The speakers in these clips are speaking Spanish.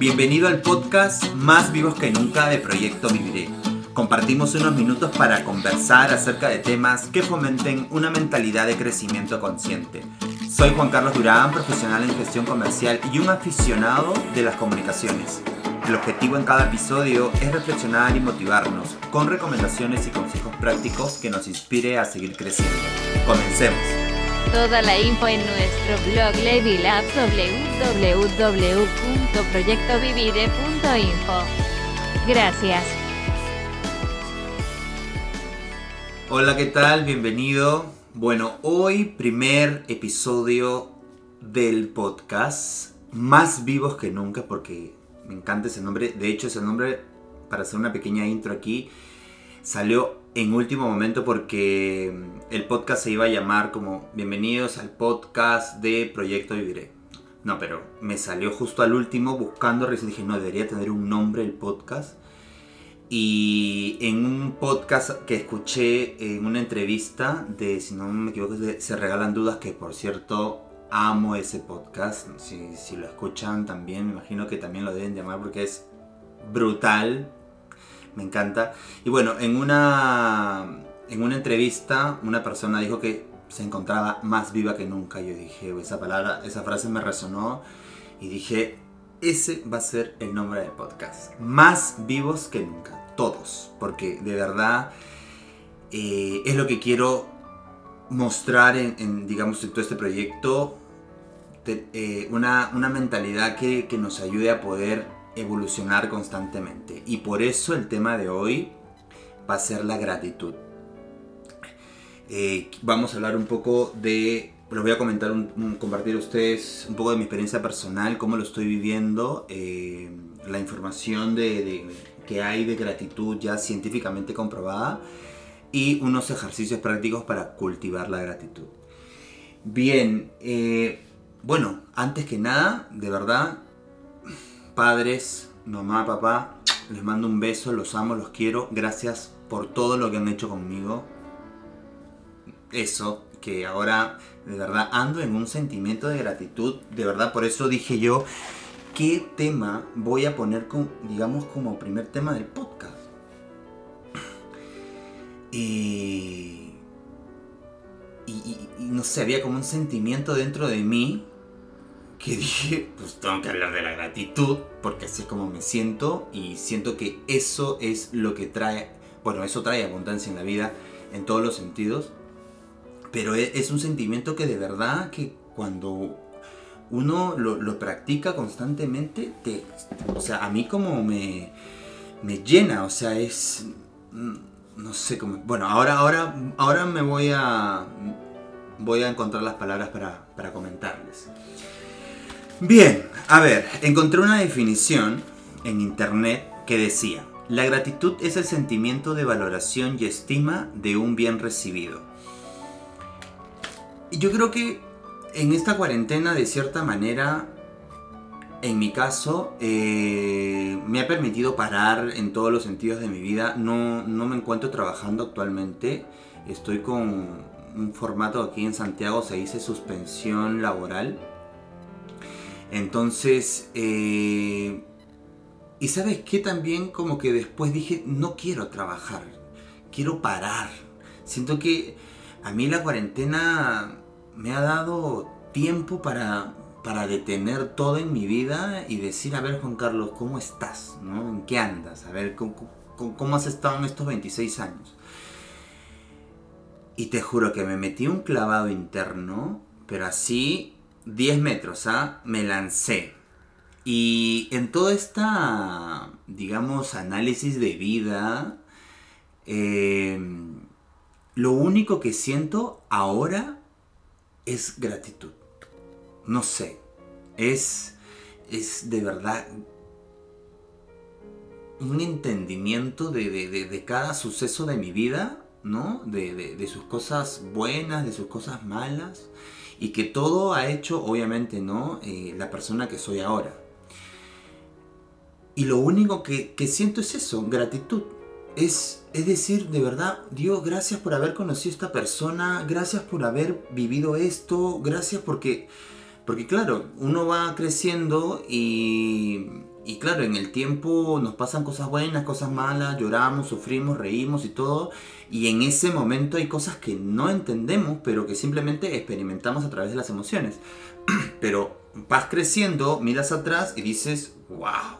Bienvenido al podcast Más vivos que nunca de Proyecto Viviré. Compartimos unos minutos para conversar acerca de temas que fomenten una mentalidad de crecimiento consciente. Soy Juan Carlos Durán, profesional en gestión comercial y un aficionado de las comunicaciones. El objetivo en cada episodio es reflexionar y motivarnos con recomendaciones y consejos prácticos que nos inspire a seguir creciendo. Comencemos. Toda la info en nuestro blog Lady Labs www.proyectovivide.info. Gracias. Hola, ¿qué tal? Bienvenido. Bueno, hoy primer episodio del podcast Más vivos que nunca porque me encanta ese nombre. De hecho, ese nombre, para hacer una pequeña intro aquí, salió en último momento porque mm, el podcast se iba a llamar como Bienvenidos al podcast de Proyecto Viviré. No, pero me salió justo al último buscando, recién dije, no, debería tener un nombre el podcast. Y en un podcast que escuché en una entrevista de, si no me equivoco, Se Regalan Dudas, que por cierto amo ese podcast. Si, si lo escuchan también, me imagino que también lo deben llamar porque es brutal, me encanta. Y bueno, en una, en una entrevista una persona dijo que se encontraba más viva que nunca. Yo dije, esa palabra, esa frase me resonó y dije, ese va a ser el nombre del podcast. Más vivos que nunca, todos. Porque de verdad eh, es lo que quiero mostrar en, digamos, en todo este proyecto. Eh, una, una mentalidad que, que nos ayude a poder evolucionar constantemente. Y por eso el tema de hoy va a ser la gratitud. Eh, vamos a hablar un poco de, les voy a comentar, compartir a ustedes un poco de mi experiencia personal, cómo lo estoy viviendo, eh, la información de, que hay de gratitud ya científicamente comprobada y unos ejercicios prácticos para cultivar la gratitud. Bien, eh, bueno, antes que nada, de verdad, padres, mamá, papá, les mando un beso, los amo, los quiero. Gracias por todo lo que han hecho conmigo. Eso, que ahora de verdad ando en un sentimiento de gratitud. De verdad, por eso dije yo, ¿qué tema voy a poner, digamos, como primer tema del podcast? Y, y, no sé, había como un sentimiento dentro de mí que dije, pues tengo que hablar de la gratitud, porque así es como me siento y siento que eso es lo que trae, bueno, eso trae abundancia en la vida en todos los sentidos, pero e, es un sentimiento que de verdad que cuando uno lo, practica constantemente, te, o sea, a mí como me, me llena, o sea, es, mm, no sé cómo, bueno, ahora, ahora, ahora me voy a, voy a encontrar las palabras para, para comentarles. Bien, a ver, encontré una definición en internet que decía, la gratitud es el sentimiento de valoración y estima de un bien recibido. Y yo creo que en esta cuarentena, de cierta manera, en mi caso, eh, me ha permitido parar en todos los sentidos de mi vida. No, no me encuentro trabajando actualmente. Estoy con un formato aquí en Santiago, se dice suspensión laboral entonces, eh, y sabes qué también como que después dije, no quiero trabajar, quiero parar. Siento que a mí la cuarentena me ha dado tiempo para, para detener todo en mi vida y decir, a ver Juan Carlos, ¿cómo estás? ¿no? ¿En qué andas? A ver, ¿cómo, cómo has estado en estos 26 años? Y te juro que me metí un clavado interno, pero así 10 metros, ¿ah? Me lancé. Y en toda esta, digamos, análisis de vida, em, lo único que siento ahora es gratitud. No sé, es, es de verdad un entendimiento de, cada suceso de mi vida, ¿no? de sus cosas buenas, de sus cosas malas y que todo ha hecho, obviamente, ¿no? Eh, la persona que soy ahora. Y lo único que, siento es eso, gratitud. Es, es decir, de verdad, Dios, gracias por haber conocido a esta persona, gracias por haber vivido esto, gracias porque, porque claro, uno va creciendo y, y claro, en el tiempo nos pasan cosas buenas, cosas malas, lloramos, sufrimos, reímos y todo. Y en ese momento hay cosas que no entendemos, pero que simplemente experimentamos a través de las emociones. Pero vas creciendo, miras atrás y dices, wow.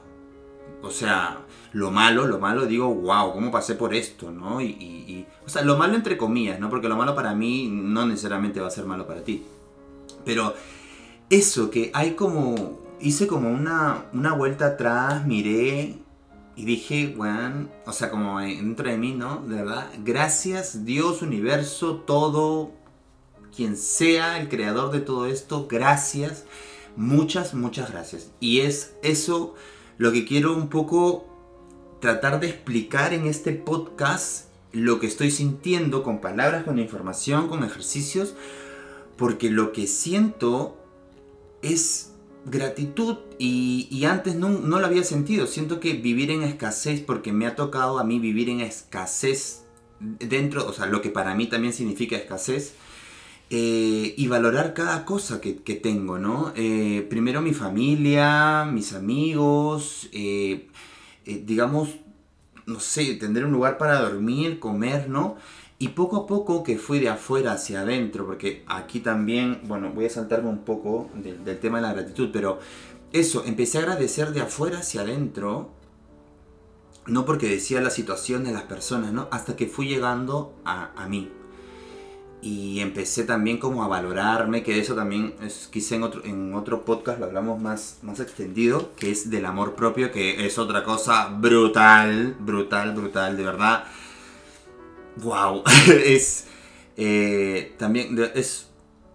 O sea, lo malo, lo malo, digo, wow, ¿cómo pasé por esto? ¿no? Y, o sea, lo malo entre comillas, ¿no? Porque lo malo para mí no necesariamente va a ser malo para ti. Pero eso, que hay como, hice como una, una vuelta atrás, miré y dije, bueno, o sea, como dentro de mí, ¿no? De verdad, gracias Dios, universo, todo, quien sea el creador de todo esto, gracias, muchas, muchas gracias. Y es eso lo que quiero un poco tratar de explicar en este podcast, lo que estoy sintiendo con palabras, con información, con ejercicios, porque lo que siento es gratitud y, antes no, no, lo había sentido. Siento que vivir en escasez, porque me ha tocado a mí vivir en escasez dentro, o sea, lo que para mí también significa escasez. Eh, y valorar cada cosa que, tengo, ¿no? Eh, primero mi familia, mis amigos, eh, digamos, no sé, tener un lugar para dormir, comer, ¿no? Y poco a poco que fui de afuera hacia adentro, porque aquí también, bueno, voy a saltarme un poco del tema de la gratitud, pero eso, empecé a agradecer de afuera hacia adentro, no porque decía la situación de las personas, ¿no? Hasta que fui llegando a, a mí. Y empecé también como a valorarme, que eso también es, quizá en otro, en otro podcast lo hablamos más, más extendido, que es del amor propio, que es otra cosa brutal, brutal, brutal, de verdad wow, es eh, también, es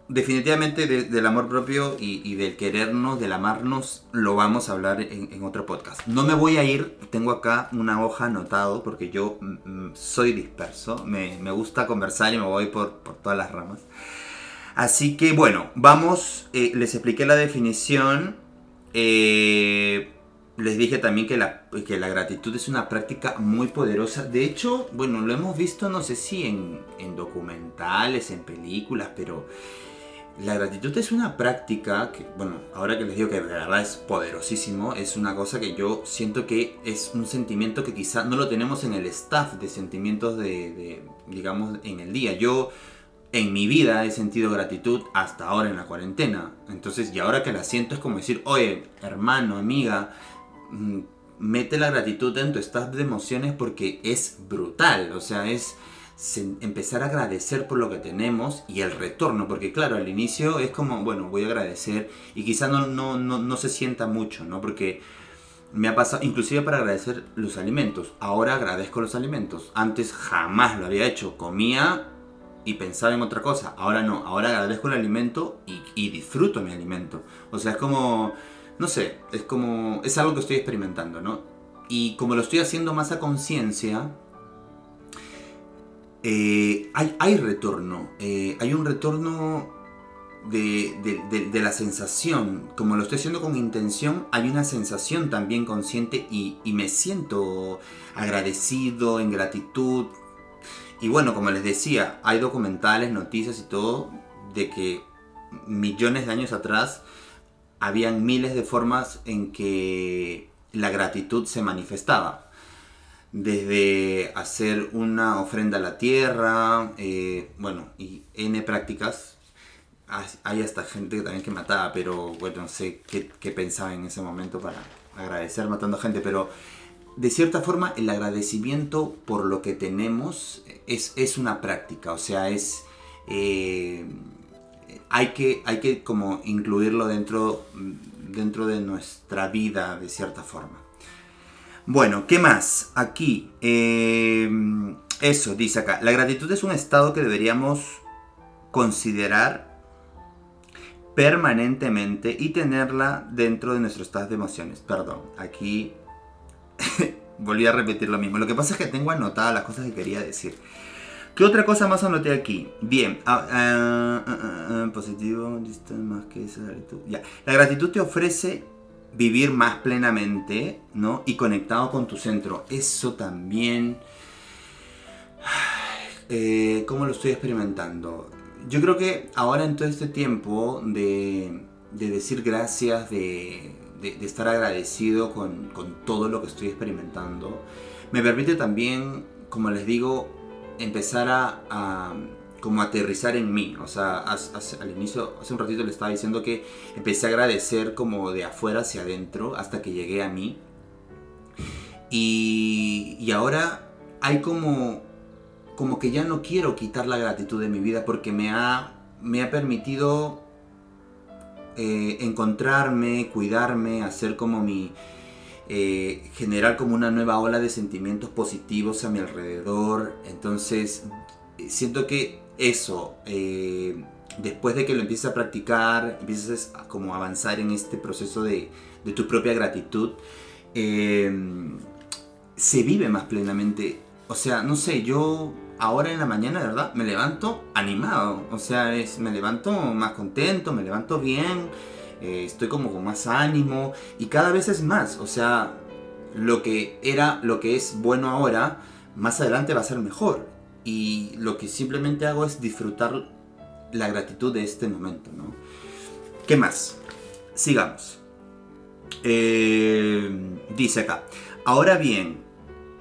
definitivamente del amor propio y, del querernos, del amarnos, lo vamos a hablar en, otro podcast. No me voy a ir, tengo acá una hoja anotado porque yo mm, mm, soy disperso, me, gusta conversar y me voy por, todas las ramas. Así que bueno, vamos, eh, les expliqué la definición. Eh, les dije también que la, que la gratitud es una práctica muy poderosa. De hecho, bueno, lo hemos visto, no sé si en, en documentales, en películas, pero la gratitud es una práctica que, bueno, ahora que les digo que de verdad es poderosísimo, es una cosa que yo siento que es un sentimiento que quizá no lo tenemos en el staff de sentimientos de, de digamos, en el día. Yo en mi vida he sentido gratitud hasta ahora en la cuarentena. Entonces, y ahora que la siento es como decir, oye, hermano, amiga, mete la gratitud en tu estado de emociones porque es brutal, o sea, es empezar a agradecer por lo que tenemos y el retorno, porque claro, al inicio es como, bueno, voy a agradecer y quizá no, no, no, se sienta mucho, ¿no? Porque me ha pasado, inclusive para agradecer los alimentos, ahora agradezco los alimentos, antes jamás lo había hecho, comía y pensaba en otra cosa, ahora no, ahora agradezco el alimento y disfruto mi alimento, o sea, es como no sé, es como, es algo que estoy experimentando, ¿no? Y como lo estoy haciendo más a conciencia, eh, hay, retorno, eh, hay un retorno de, la sensación, como lo estoy haciendo con intención, hay una sensación también consciente y, y me siento agradecido, en gratitud. Y bueno, como les decía, hay documentales, noticias y todo de que millones de años atrás habían miles de formas en que la gratitud se manifestaba. Desde hacer una ofrenda a la tierra, eh, bueno, y N prácticas. Hay hasta gente también que mataba, pero bueno, no sé qué, pensaba en ese momento para agradecer matando gente, pero de cierta forma el agradecimiento por lo que tenemos es, es una práctica, o sea, es... Eh, hay que, hay que como incluirlo dentro, dentro de nuestra vida de cierta forma. Bueno, ¿qué más? Aquí, eh, eso dice acá, la gratitud es un estado que deberíamos considerar permanentemente y tenerla dentro de nuestro estado de emociones. Perdón, aquí volví a repetir lo mismo. Lo que pasa es que tengo anotadas las cosas que quería decir. ¿Qué otra cosa más anoté aquí? Bien, ah, ah, ah, positivo, más que gratitud. Ya. La gratitud te ofrece vivir más plenamente, ¿no? Y conectado con tu centro. Eso también... Eh, ¿Cómo lo estoy experimentando? Yo creo que ahora en todo este tiempo de, de decir gracias, de de, de estar agradecido con, con todo lo que estoy experimentando, me permite también, como les digo, empezar a, como aterrizar en mí. O sea, al inicio, hace un ratito le estaba diciendo que empecé a agradecer como de afuera hacia adentro hasta que llegué a mí. Y, y ahora hay como, como que ya no quiero quitar la gratitud de mi vida porque me ha, me ha permitido eh, encontrarme, cuidarme, hacer como mi... eh, generar como una nueva ola de sentimientos positivos a mi alrededor. Entonces, eh, siento que eso, eh, después de que lo empieces a practicar, empieces a como avanzar en este proceso de, de tu propia gratitud, eh, se vive más plenamente. O sea, no sé, yo ahora en la mañana, de verdad, me levanto animado. O sea, me levanto más contento, me levanto bien, eh, estoy como con más ánimo y cada vez es más. O sea, lo que era, lo que es bueno ahora, más adelante va a ser mejor. Y lo que simplemente hago es disfrutar la gratitud de este momento, ¿no? ¿Qué más? Sigamos. Eh, dice acá. Ahora bien,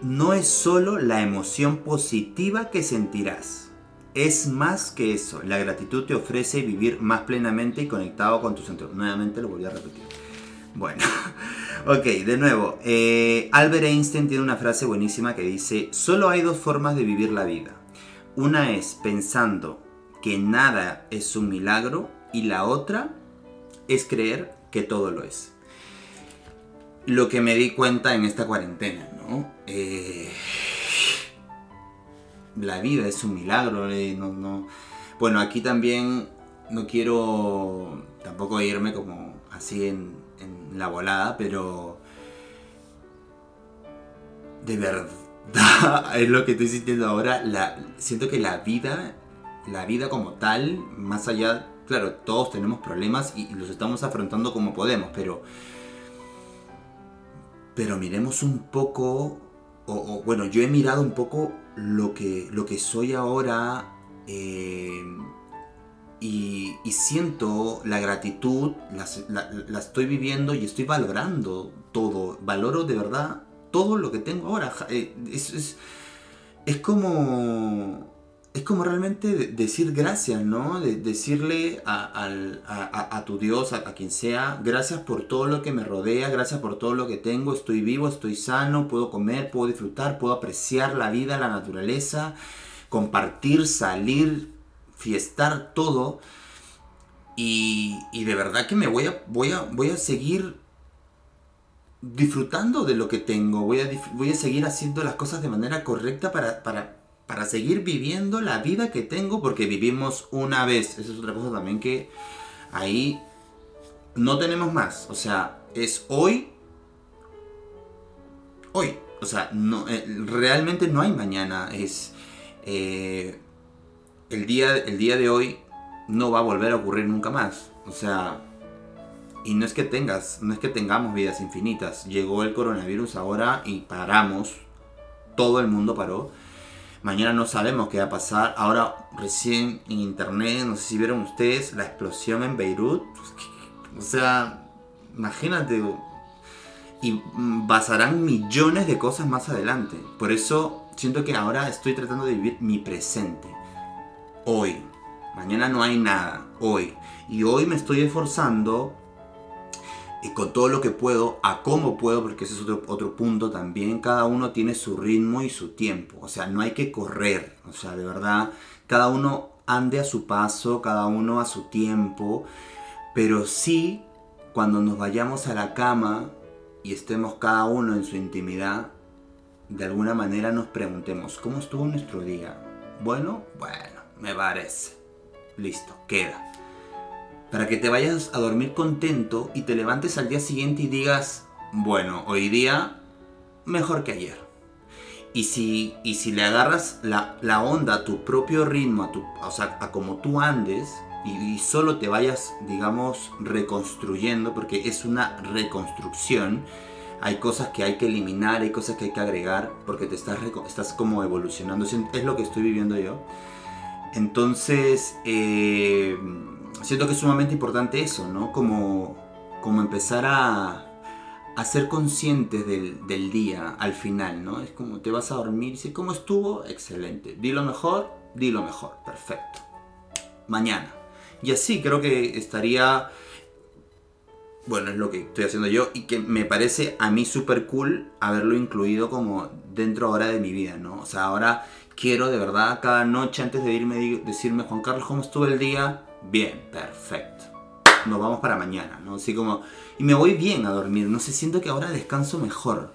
no es solo la emoción positiva que sentirás. Es más que eso. La gratitud te ofrece vivir más plenamente y conectado con tus sentidos. Nuevamente lo volví a repetir. Bueno, ok, de nuevo. eh, Albert Einstein tiene una frase buenísima que dice, solo hay dos formas de vivir la vida. Una es pensando que nada es un milagro y la otra es creer que todo lo es. Lo que me di cuenta en esta cuarentena, ¿no? Eh, la vida es un milagro, eh, no, no- Bueno, aquí también no quiero tampoco irme como así en, en la volada, pero de verdad es lo que estoy sintiendo ahora. Siento que la vida, la vida como tal, más allá, claro, todos tenemos problemas y los estamos afrontando como podemos, pero pero miremos un poco, o, bueno, yo he mirado un poco lo que, lo que soy ahora eh, y, siento la gratitud, las- la, la estoy viviendo y estoy valorando todo, valoro de verdad todo lo que tengo ahora. Eh, Es, es, es como... Como realmente de- decir gracias, ¿no? De- decirle a, tu Dios, a, quien sea, gracias por todo lo que me rodea, gracias por todo lo que tengo, estoy vivo, estoy sano, puedo comer, puedo disfrutar, puedo apreciar la vida, la naturaleza, compartir, salir, fiestar, todo. Y, y de verdad que me voy a, voy a, voy a seguir disfrutando de lo que tengo, voy a, voy a seguir haciendo las cosas de manera correcta para, para, para seguir viviendo la vida que tengo, porque vivimos una vez. Esa es otra cosa también que ahí no tenemos más. O sea, es hoy, hoy. O sea, no, eh, realmente no hay mañana. Es eh, el, día, el día de hoy no va a volver a ocurrir nunca más. O sea, y no es que tengas, no es que tengamos vidas infinitas. Llegó el coronavirus ahora y paramos. Todo el mundo paró. Mañana no sabemos qué va a pasar. Ahora recién en internet, no sé si vieron ustedes la explosión en Beirut. O sea, imagínate. Y pasarán millones de cosas más adelante. Por eso siento que ahora estoy tratando de vivir mi presente. Hoy. Mañana no hay nada. Hoy. Y hoy me estoy esforzando y con todo lo que puedo, a cómo puedo, porque ese es otro, otro punto también, cada uno tiene su ritmo y su tiempo, o sea, no hay que correr, o sea, de verdad, cada uno ande a su paso, cada uno a su tiempo, pero sí, cuando nos vayamos a la cama y estemos cada uno en su intimidad, de alguna manera nos preguntemos, ¿cómo estuvo nuestro día? Bueno, bueno, me parece. Listo, queda para que te vayas a dormir contento y te levantes al día siguiente y digas, bueno, hoy día mejor que ayer. Y si, y si le agarras la, la onda a tu propio ritmo, a, tu, o sea, a como tú andes, y, y solo te vayas, digamos, reconstruyendo, porque es una reconstrucción, hay cosas que hay que eliminar, hay cosas que hay que agregar, porque te estás, estás como evolucionando, es lo que estoy viviendo yo. Entonces, eh, siento que es sumamente importante eso, ¿no? Como, como empezar a, a ser conscientes del, del día al final, ¿no? Es como te vas a dormir y si ¿cómo estuvo? Excelente. Di lo mejor, di lo mejor, perfecto. Mañana. Y así creo que estaría bueno, es lo que estoy haciendo yo y que me parece a mí súper cool haberlo incluido como dentro ahora de mi vida, ¿no? O sea, ahora quiero de verdad cada noche antes de irme decirme, Juan Carlos, ¿cómo estuvo el día? Bien, perfecto. Nos vamos para mañana, ¿no? Así como... Y me voy bien a dormir, no sé, siento que ahora descanso mejor.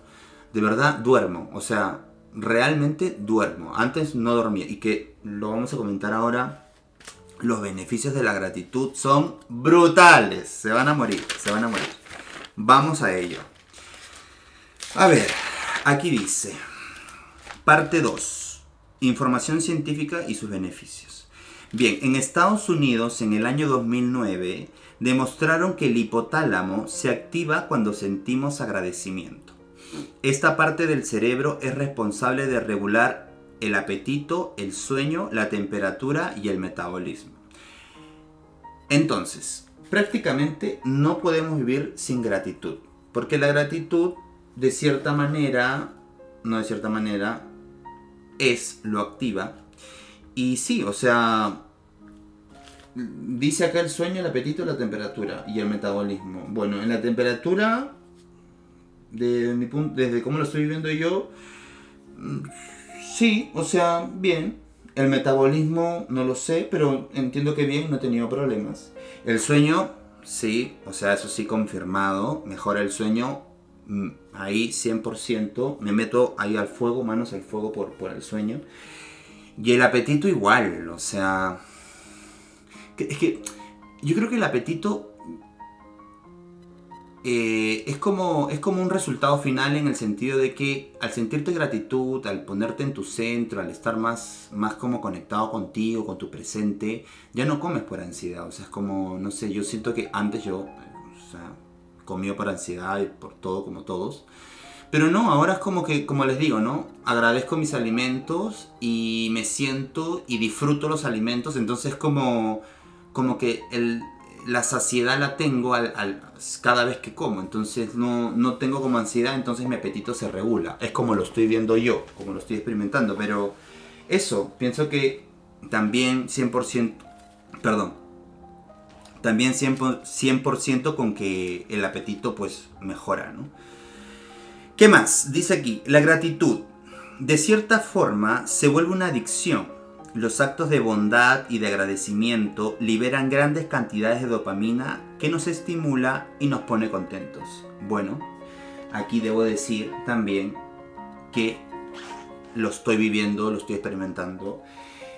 De verdad, duermo. O sea, realmente duermo. Antes no dormía y que lo vamos a comentar ahora los beneficios de la gratitud son brutales. Se van a morir, se van a morir. Vamos a ello. A ver, aquí dice, parte 2, información científica y sus beneficios. Bien, en Estados Unidos en el año 2009 demostraron que el hipotálamo se activa cuando sentimos agradecimiento. Esta parte del cerebro es responsable de regular el apetito, el sueño, la temperatura y el metabolismo. Entonces, prácticamente no podemos vivir sin gratitud, porque la gratitud, de cierta manera, no de cierta manera, es lo activa. Y sí, o sea, dice acá el sueño, el apetito, la temperatura y el metabolismo. Bueno, en la temperatura, de mi punto, desde cómo lo estoy viviendo yo, Sí, o sea, bien. El metabolismo no lo sé, pero entiendo que bien, no he tenido problemas. El sueño, sí, o sea, eso sí confirmado. Mejora el sueño, mm, ahí 100%. Me meto ahí al fuego, manos al fuego por, por el sueño. Y el apetito igual, o sea... Es que yo creo que el apetito eh, es, como, es como un resultado final en el sentido de que al sentirte gratitud, al ponerte en tu centro, al estar más, más como conectado contigo, con tu presente, ya no comes por ansiedad. O sea, es como, no sé, yo siento que antes yo, comía por ansiedad y por todo como todos. Pero no, ahora es como que, como les digo, ¿no? Agradezco mis alimentos y me siento y disfruto los alimentos. Entonces como, como que el, la saciedad la tengo al, cada vez que como, entonces no, no tengo como ansiedad, entonces mi apetito se regula. Es como lo estoy viendo yo, como lo estoy experimentando, pero eso, pienso que también 100%, perdón, también 100%, con que el apetito pues mejora, ¿no? ¿Qué más? Dice aquí, la gratitud, de cierta forma, se vuelve una adicción los actos de bondad y de agradecimiento liberan grandes cantidades de dopamina que nos estimula y nos pone contentos. Bueno, aquí debo decir también que lo estoy viviendo, lo estoy experimentando.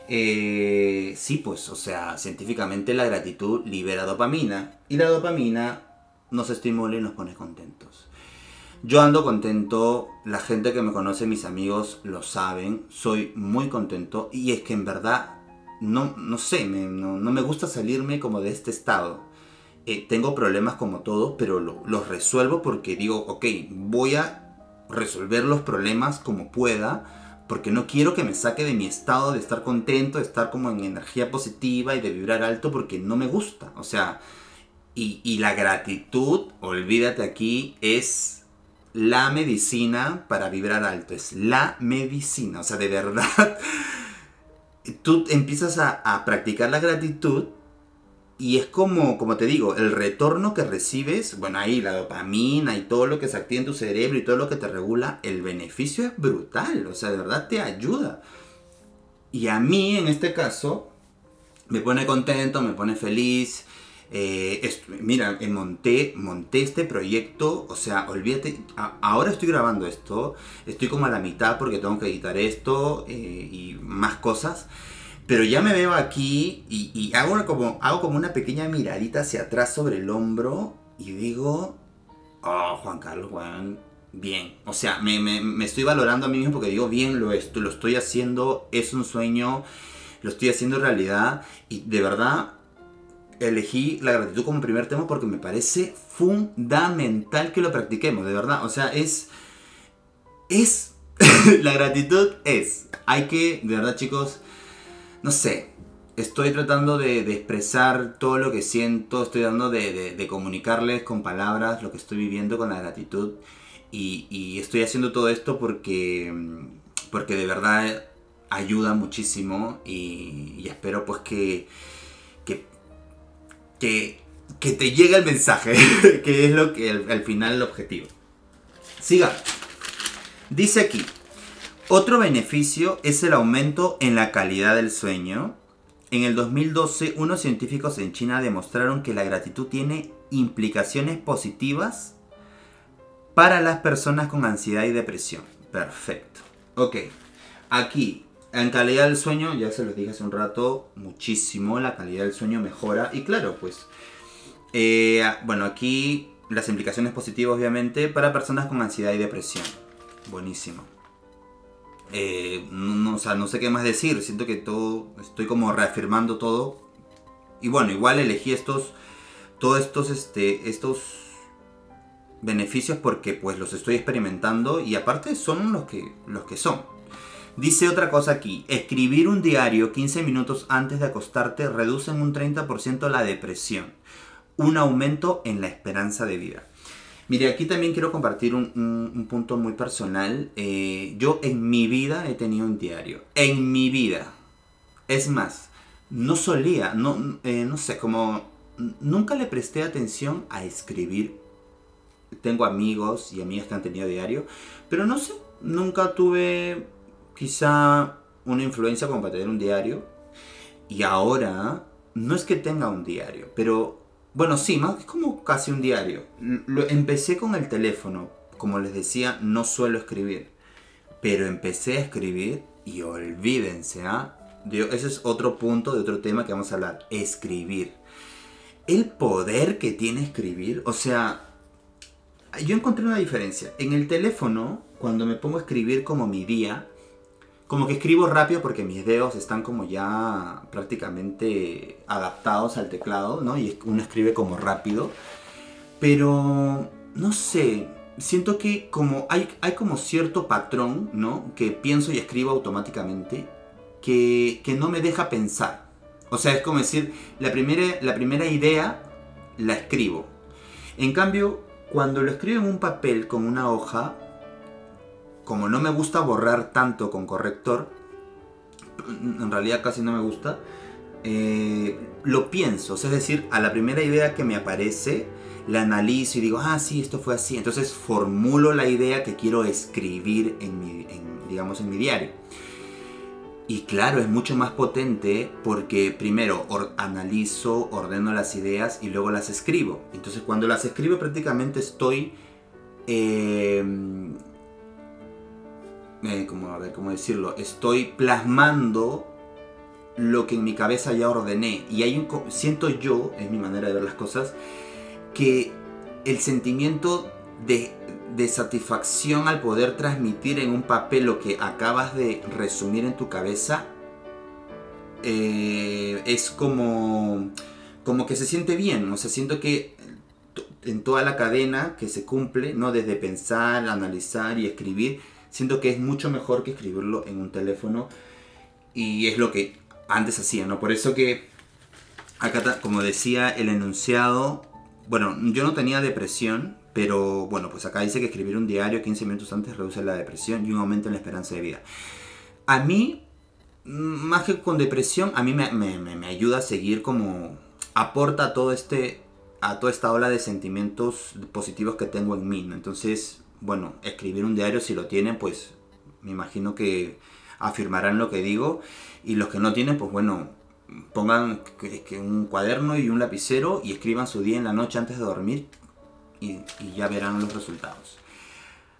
Eh, sí, pues, o sea, científicamente la gratitud libera dopamina y la dopamina nos estimula y nos pone contentos. Yo ando contento, la gente que me conoce, mis amigos lo saben, soy muy contento y es que en verdad, no, no sé, no, me gusta salirme como de este estado. Eh, tengo problemas como todos, pero los resuelvo porque digo, ok, voy a resolver los problemas como pueda, porque no quiero que me saque de mi estado de estar contento, de estar como en energía positiva y de vibrar alto, porque no me gusta. O sea, y, y la gratitud, olvídate aquí, es la medicina para vibrar alto. Es la medicina. O sea, de verdad, tú empiezas a, practicar la gratitud y es como, como te digo, el retorno que recibes, bueno, ahí la dopamina y todo lo que se activa en tu cerebro y todo lo que te regula, el beneficio es brutal, o sea, de verdad te ayuda. Y a mí, en este caso, me pone contento, me pone feliz, eh, mira, eh, monté, monté este proyecto, o sea, olvídate, ahora estoy grabando esto, estoy como a la mitad porque tengo que editar esto eh, y más cosas, pero ya me veo aquí y, hago, como, hago como una pequeña miradita hacia atrás sobre el hombro y digo, oh, Juan Carlos, Juan, bien, o sea, me, estoy valorando a mí mismo porque digo, bien, lo, esto, lo estoy haciendo, es un sueño, lo estoy haciendo realidad y de verdad elegí la gratitud como primer tema porque me parece fundamental que lo practiquemos, de verdad. O sea, es. Es. la gratitud es. Hay que, de verdad, chicos. No sé. estoy tratando de, expresar todo lo que siento, estoy dando de, comunicarles con palabras lo que estoy viviendo con la gratitud. Y, estoy haciendo todo esto porque, porque de verdad ayuda muchísimo y, espero pues que, que, que te llegue el mensaje, que es lo que al, al final el objetivo. Siga. Dice aquí, otro beneficio es el aumento en la calidad del sueño. En el 2012, unos científicos en China demostraron que la gratitud tiene implicaciones positivas para las personas con ansiedad y depresión. Perfecto. Ok, aquí, en calidad del sueño, ya se los dije hace un rato, muchísimo, la calidad del sueño mejora. Y claro, pues, eh, bueno, aquí las implicaciones positivas, obviamente, para personas con ansiedad y depresión. Buenísimo. Eh, no, no, o sea, no sé qué más decir. Siento que todo. Estoy como reafirmando todo. Y bueno, igual elegí estos. Todos estos. Este. Estos beneficios porque pues los estoy experimentando. Y aparte son los que. los que son. Dice otra cosa aquí. Escribir un diario 15 minutos antes de acostarte reduce en un 30% la depresión. Un aumento en la esperanza de vida. Mire, aquí también quiero compartir un, un- un punto muy personal. Eh, yo en mi vida he tenido un diario. En mi vida. Es más, no solía, no, eh, no sé, como nunca le presté atención a escribir. Tengo amigos y amigas que han tenido diario, pero no sé, nunca tuve quizá una influencia como para tener un diario. Y ahora, no es que tenga un diario, pero bueno, sí, más es como casi un diario. Lo, empecé con el teléfono, como les decía, no suelo escribir, pero empecé a escribir y olvídense, ¿ah? Digo, Ese es otro punto de otro tema que vamos a hablar, escribir. El poder que tiene escribir, o sea, yo encontré una diferencia. En el teléfono, cuando me pongo a escribir como mi día, como que escribo rápido porque mis dedos están como ya prácticamente adaptados al teclado, ¿no? Y uno escribe como rápido. Pero, no sé, siento que como hay, hay como cierto patrón, ¿no? Que pienso y escribo automáticamente que, que no me deja pensar. O sea, es como decir, la primera, la primera idea la escribo. En cambio, cuando lo escribo en un papel con una hoja, como no me gusta borrar tanto con corrector, en realidad casi no me gusta, eh, lo pienso, es decir, a la primera idea que me aparece, la analizo y digo, ah, sí, esto fue así, entonces formulo la idea que quiero escribir en mi, digamos, en mi diario. Y claro, es mucho más potente porque primero analizo, ordeno las ideas y luego las escribo. Entonces cuando las escribo prácticamente estoy... eh, eh, como, ¿cómo decirlo? Estoy plasmando lo que en mi cabeza ya ordené. Y hay Siento yo, es mi manera de ver las cosas, que el sentimiento de, satisfacción al poder transmitir en un papel lo que acabas de resumir en tu cabeza eh, es como, como que se siente bien. O sea, siento que en toda la cadena que se cumple, ¿no? Desde pensar, analizar y escribir, siento que es mucho mejor que escribirlo en un teléfono. Y es lo que antes hacía, ¿no? Por eso que acá, como decía el enunciado, bueno, yo no tenía depresión, pero bueno, pues acá dice que escribir un diario 15 minutos antes reduce la depresión y un aumento en la esperanza de vida. A mí, mm, más que con depresión, a mí me, me- me- ayuda a seguir como aporta todo este a toda esta ola de sentimientos positivos que tengo en mí. ¿no? Entonces, bueno, escribir un diario si lo tienen, pues me imagino que afirmarán lo que digo y los que no tienen, pues bueno, pongan un cuaderno y un lapicero y escriban su día en la noche antes de dormir y, ya verán los resultados.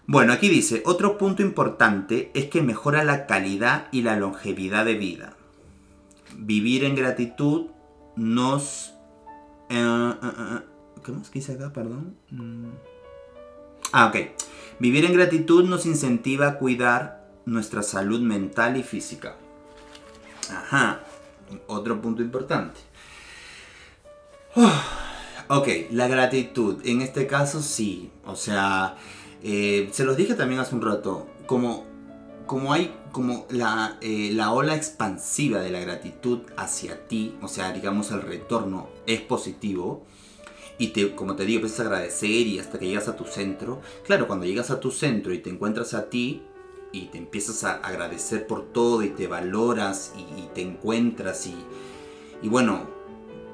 Bueno, aquí dice, otro punto importante es que mejora la calidad y la longevidad de vida. Vivir en gratitud nos... ¿Qué más dice acá? Perdón. Mm. Ah, ok. Vivir en gratitud nos incentiva a cuidar nuestra salud mental y física. Ajá. Otro punto importante. Ok, la gratitud. En este caso sí. O sea, eh, se los dije también hace un rato. Como como hay como la, eh, la ola expansiva de la gratitud hacia ti, o sea, digamos el retorno es positivo, y te, como te digo, empiezas a agradecer y hasta que llegas a tu centro. Claro, cuando llegas a tu centro y te encuentras a ti y te empiezas a agradecer por todo y te valoras y, te encuentras y, y, bueno,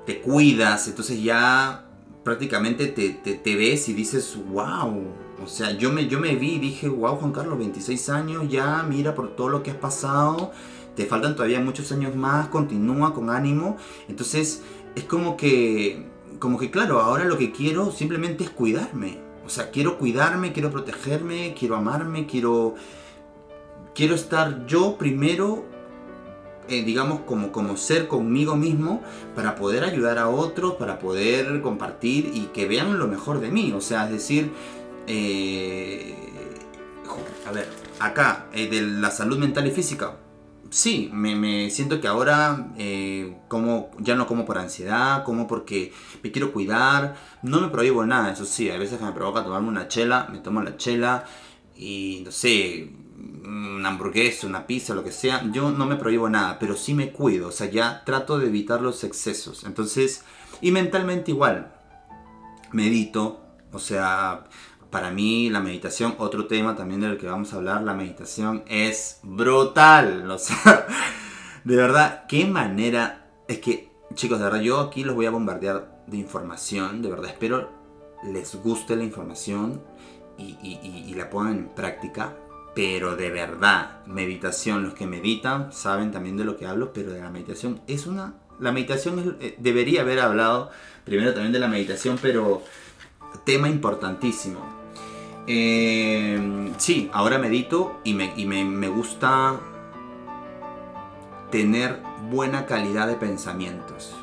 te cuidas, entonces ya prácticamente te, ves y dices, wow. O sea, yo me, yo me vi y dije, wow, Juan Carlos, 26 años, ya mira por todo lo que has pasado, te faltan todavía muchos años más, continúa con ánimo. Entonces, es como que como que claro, ahora lo que quiero simplemente es cuidarme. O sea, quiero cuidarme, quiero protegerme, quiero amarme, quiero quiero estar yo primero eh, digamos como, como ser conmigo mismo para poder ayudar a otros, para poder compartir y que vean lo mejor de mí. O sea, es decir, eh, a ver, acá, eh, de la salud mental y física, sí, me, siento que ahora eh, como, ya no como por ansiedad, como porque me quiero cuidar, no me prohíbo nada, eso sí, hay veces que me provoca tomarme una chela, me tomo la chela y no sé, una hamburguesa, una pizza, lo que sea, yo no me prohíbo nada, pero sí me cuido, o sea, ya trato de evitar los excesos, entonces, y mentalmente igual, medito, o sea, para mí la meditación, otro tema también del que vamos a hablar, la meditación es brutal. O sea, de verdad, qué manera. Es que, chicos, de verdad, yo aquí los voy a bombardear de información. De verdad, espero les guste la información y, la pongan en práctica. Pero de verdad, meditación, los que meditan saben también de lo que hablo, pero de la meditación es una... La meditación eh, debería haber hablado primero también de la meditación, pero tema importantísimo eh, sí, ahora medito y, me, y me, gusta tener buena calidad de pensamientos.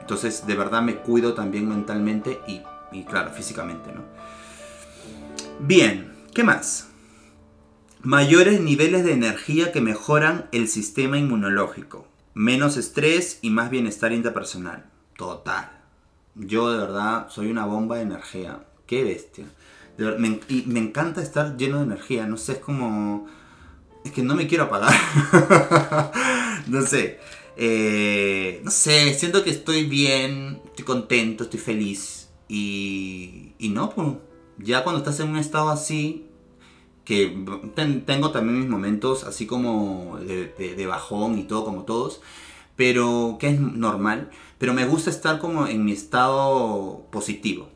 Entonces, de verdad me cuido también mentalmente y, y, claro, físicamente, ¿no? Bien, ¿qué más? Mayores niveles de energía que mejoran el sistema inmunológico. Menos estrés y más bienestar interpersonal. Total. Yo de verdad soy una bomba de energía. Qué bestia. Me, y me encanta estar lleno de energía, no sé, es como... Es que no me quiero apagar. no sé. Eh, no sé, siento que estoy bien, estoy contento, estoy feliz. Y, y no, pues ya cuando estás en un estado así, que tengo también mis momentos así como de, de, bajón y todo como todos, pero que es normal, pero me gusta estar como en mi estado positivo.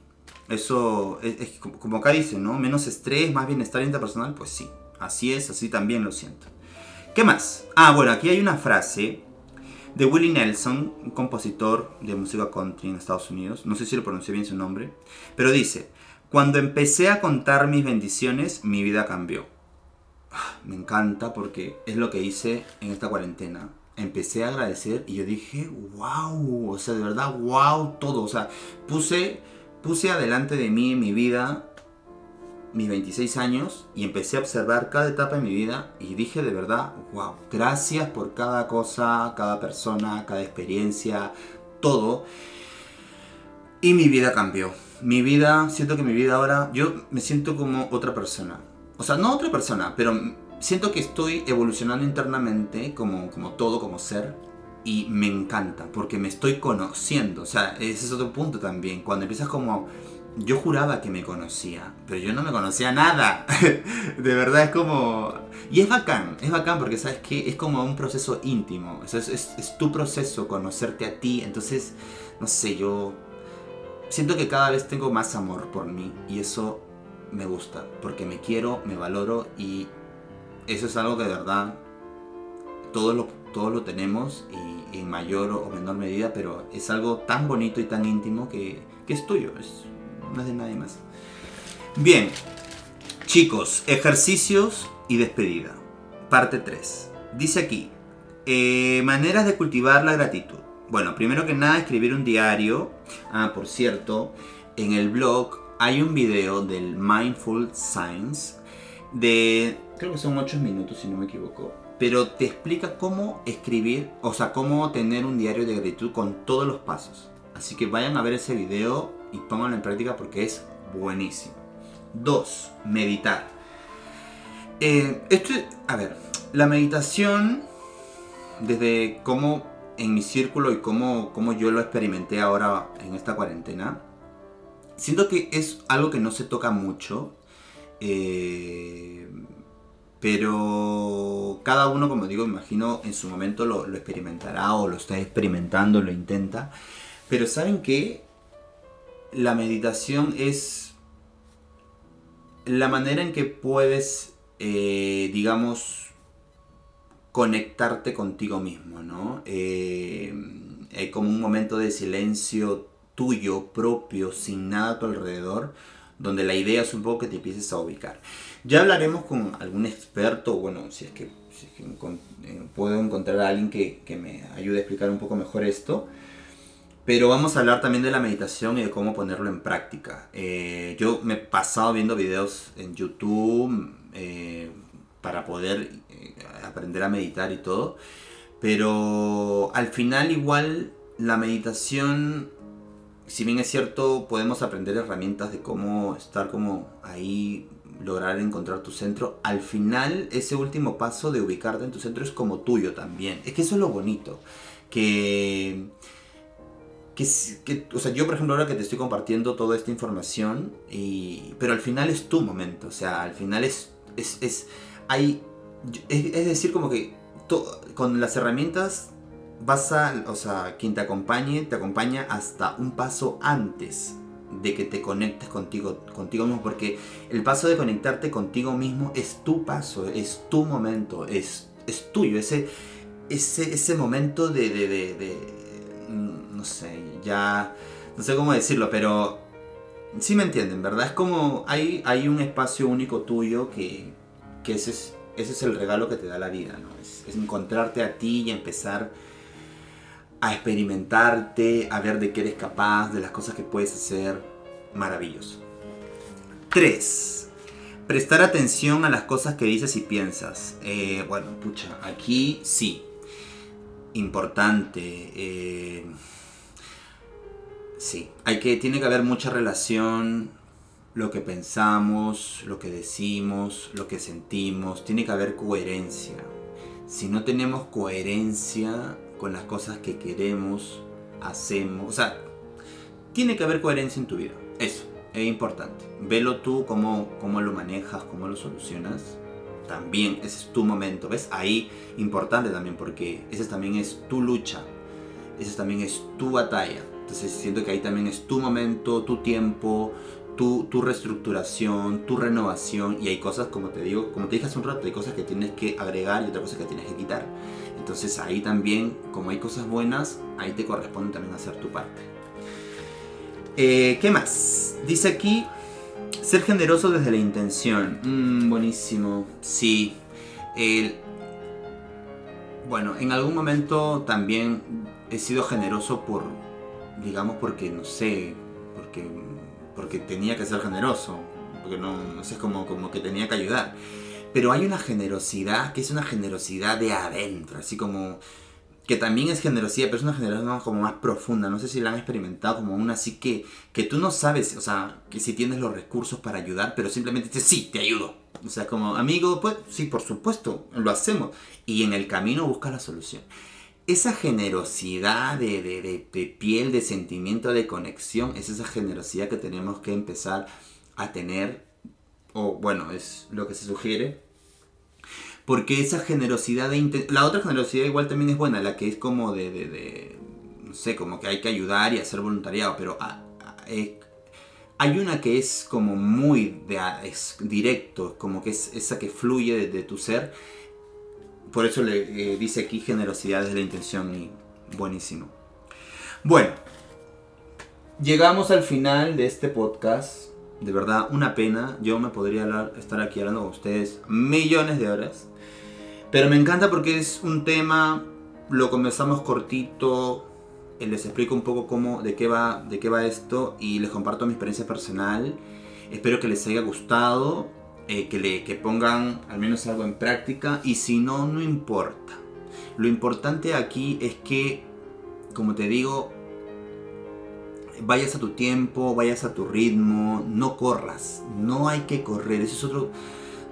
Eso es, como acá dice, ¿no? Menos estrés, más bienestar interpersonal, pues sí, así es, así también lo siento. ¿Qué más? Ah, bueno, aquí hay una frase de Willie Nelson, un compositor de música country en Estados Unidos, no sé si lo pronuncié bien su nombre, pero dice, cuando empecé a contar mis bendiciones, mi vida cambió. Ah, me encanta porque es lo que hice en esta cuarentena. Empecé a agradecer y yo dije, wow, o sea, de verdad, wow, todo. O sea, puse puse adelante de mí en mi vida mis 26 años y empecé a observar cada etapa de mi vida y dije de verdad, wow, gracias por cada cosa, cada persona, cada experiencia, todo. Y mi vida cambió. Mi vida, siento que mi vida ahora, yo me siento como otra persona. O sea, no otra persona, pero siento que estoy evolucionando internamente como, como todo, como ser y me encanta porque me estoy conociendo. O sea, ese es otro punto también. Cuando empiezas como... Yo juraba que me conocía, pero yo no me conocía nada. de verdad es como... Y es bacán, es bacán porque sabes que es como un proceso íntimo. es, es tu proceso conocerte a ti. Entonces, no sé, yo siento que cada vez tengo más amor por mí y eso me gusta porque me quiero, me valoro y eso es algo que de verdad todos lo, todos lo tenemos y en mayor o menor medida, pero es algo tan bonito y tan íntimo que, es tuyo, es, no es de nadie más. Bien, chicos, ejercicios y despedida. Parte 3. Dice aquí, eh, maneras de cultivar la gratitud. Bueno, primero que nada, escribir un diario. Ah, por cierto, en el blog hay un video del Mindful Science de, creo que son 8 minutos si no me equivoco pero te explica cómo escribir, o sea, cómo tener un diario de gratitud con todos los pasos. Así que vayan a ver ese video y pónganlo en práctica porque es buenísimo. 2. Meditar. Eh, esto, a ver, la meditación, desde cómo en mi círculo y cómo, cómo yo lo experimenté ahora en esta cuarentena, siento que es algo que no se toca mucho. Eh, pero cada uno, como digo, imagino en su momento lo, experimentará o lo está experimentando, lo intenta. Pero ¿saben qué? La meditación es la manera en que puedes, eh, digamos, conectarte contigo mismo, ¿no? Eh, como un momento de silencio tuyo, propio, sin nada a tu alrededor, donde la idea es un poco que te empieces a ubicar. Ya hablaremos con algún experto, bueno, si es que, eh, puedo encontrar a alguien que, que, me ayude a explicar un poco mejor esto. Pero vamos a hablar también de la meditación y de cómo ponerlo en práctica. Eh, yo me he pasado viendo videos en YouTube eh, para poder aprender a meditar y todo. Pero al final igual la meditación si bien es cierto, podemos aprender herramientas de cómo estar como ahí, lograr encontrar tu centro, al final ese último paso de ubicarte en tu centro es como tuyo también. Es que eso es lo bonito, que... Que, o sea, yo por ejemplo ahora que te estoy compartiendo toda esta información, y, pero al final es tu momento, o sea, al final es, es, es hay, es, decir, como que con las herramientas vas a, o sea, quien te acompañe, te acompaña hasta un paso antes de que te conectes contigo, contigo mismo, porque el paso de conectarte contigo mismo es tu paso, es tu momento, es, es tuyo, ese, ese, ese momento de, de, de, mm, no sé, ya, no sé cómo decirlo, pero sí me entienden, ¿verdad? Es como, hay, hay un espacio único tuyo que, que ese, es, ese es el regalo que te da la vida, ¿no? Es, es encontrarte a ti y empezar a experimentarte, a ver de qué eres capaz, de las cosas que puedes hacer. Maravilloso. 3. Prestar atención a las cosas que dices y piensas. Eh, bueno, pucha, aquí sí. Importante. Eh, sí, hay que, tiene que haber mucha relación lo que pensamos, lo que decimos, lo que sentimos. Tiene que haber coherencia. Si no tenemos coherencia, con las cosas que queremos, hacemos. O sea, tiene que haber coherencia en tu vida. Eso, es importante. Velo tú cómo, cómo lo manejas, cómo lo solucionas. También ese es tu momento. ¿Ves? Ahí importante también porque ese también es tu lucha. Ese también es tu batalla. Entonces siento que ahí también es tu momento, tu tiempo, tu, tu, reestructuración, tu renovación y hay cosas, como te digo, como te dije hace un rato, hay cosas que tienes que agregar y otras cosas que tienes que quitar. Entonces ahí también, como hay cosas buenas, ahí te corresponde también hacer tu parte. Eh, ¿Qué más? Dice aquí, ser generoso desde la intención. Mm, buenísimo. Sí. bueno, en algún momento también he sido generoso por, digamos, porque, no sé, porque, porque tenía que ser generoso. Porque no, no sé, como, como que tenía que ayudar. Pero hay una generosidad que es una generosidad de adentro, así como que también es generosidad, pero es una generosidad como más profunda. No sé si la han experimentado como una así que, que tú no sabes, o sea, que si tienes los recursos para ayudar, pero simplemente dices, sí, te ayudo. O sea, como amigo, pues sí, por supuesto, lo hacemos. Y en el camino busca la solución. Esa generosidad de, de, de, de piel, de sentimiento, de conexión, es esa generosidad que tenemos que empezar a tener, o bueno, es lo que se sugiere, porque esa generosidad de... La otra generosidad igual también es buena, la que es como de, de, no sé, como que hay que ayudar y hacer voluntariado, pero eh, hay una que es como muy de, es directo, como que es esa que fluye de, tu ser. Por eso le eh, dice aquí generosidad desde la intención y buenísimo. Bueno, llegamos al final de este podcast. De verdad, una pena. Yo me podría estar aquí hablando con ustedes millones de horas. Pero me encanta porque es un tema, lo comenzamos cortito, eh, les explico un poco cómo, de qué va, de qué va esto y les comparto mi experiencia personal. Espero que les haya gustado, eh, que, le, que pongan al menos algo en práctica y si no, no importa. Lo importante aquí es que, como te digo, vayas a tu tiempo, vayas a tu ritmo, no corras, no hay que correr, eso es otro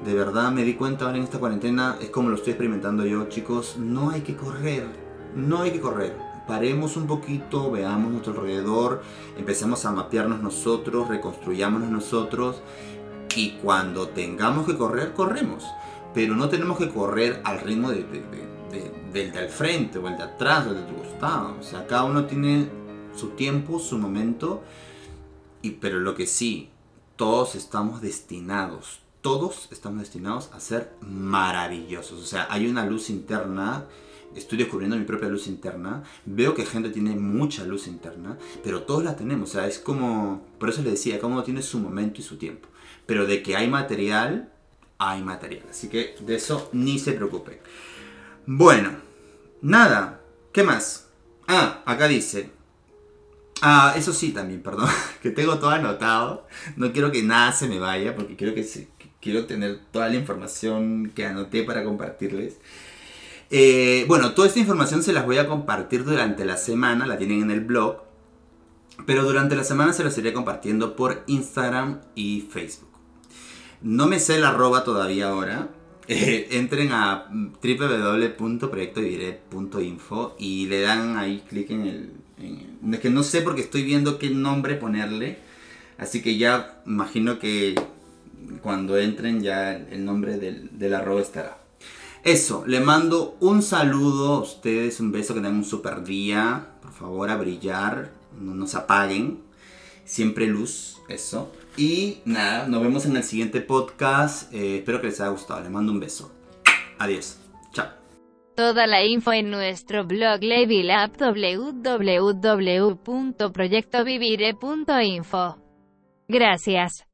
De verdad me di cuenta ahora en esta cuarentena, es como lo estoy experimentando yo, chicos, no hay que correr, no hay que correr. Paremos un poquito, veamos nuestro alrededor, empecemos a mapearnos nosotros, reconstruyámonos nosotros y cuando tengamos que correr, corremos. Pero no tenemos que correr al ritmo de, de- de- de- del de al frente o el de atrás o el de tu costado. O sea, cada uno tiene su tiempo, su momento. Y, pero lo que sí, todos estamos destinados, todos estamos destinados a ser maravillosos. O sea, hay una luz interna. Estoy descubriendo mi propia luz interna. Veo que gente tiene mucha luz interna, pero todos la tenemos. O sea, es como. Por eso le decía, cada uno tiene su momento y su tiempo. Pero de que hay material, hay material. Así que de eso ni se preocupe. Bueno, nada. ¿Qué más? Ah, acá dice. Ah, eso sí también, perdón, que tengo todo anotado. No quiero que nada se me vaya porque quiero que quiero tener toda la información que anoté para compartirles. Eh, bueno, toda esta información se las voy a compartir durante la semana, la tienen en el blog. Pero durante la semana se las iré compartiendo por Instagram y Facebook. No me sé el arroba todavía ahora. Eh, entren a www.proyectoviviré.info y le dan ahí clic en el... es que no sé porque estoy viendo qué nombre ponerle. Así que ya imagino que cuando entren ya el nombre del, del arroba estará. Eso, le mando un saludo a ustedes, un beso, que tengan un super día. Por favor, a brillar, no nos apaguen. Siempre luz, eso. Y nada, nos vemos en el siguiente podcast. Eh, espero que les haya gustado. Les mando un beso. Adiós. Chao. Toda la info en nuestro blog Level Up www.proyectovivire.info. Gracias.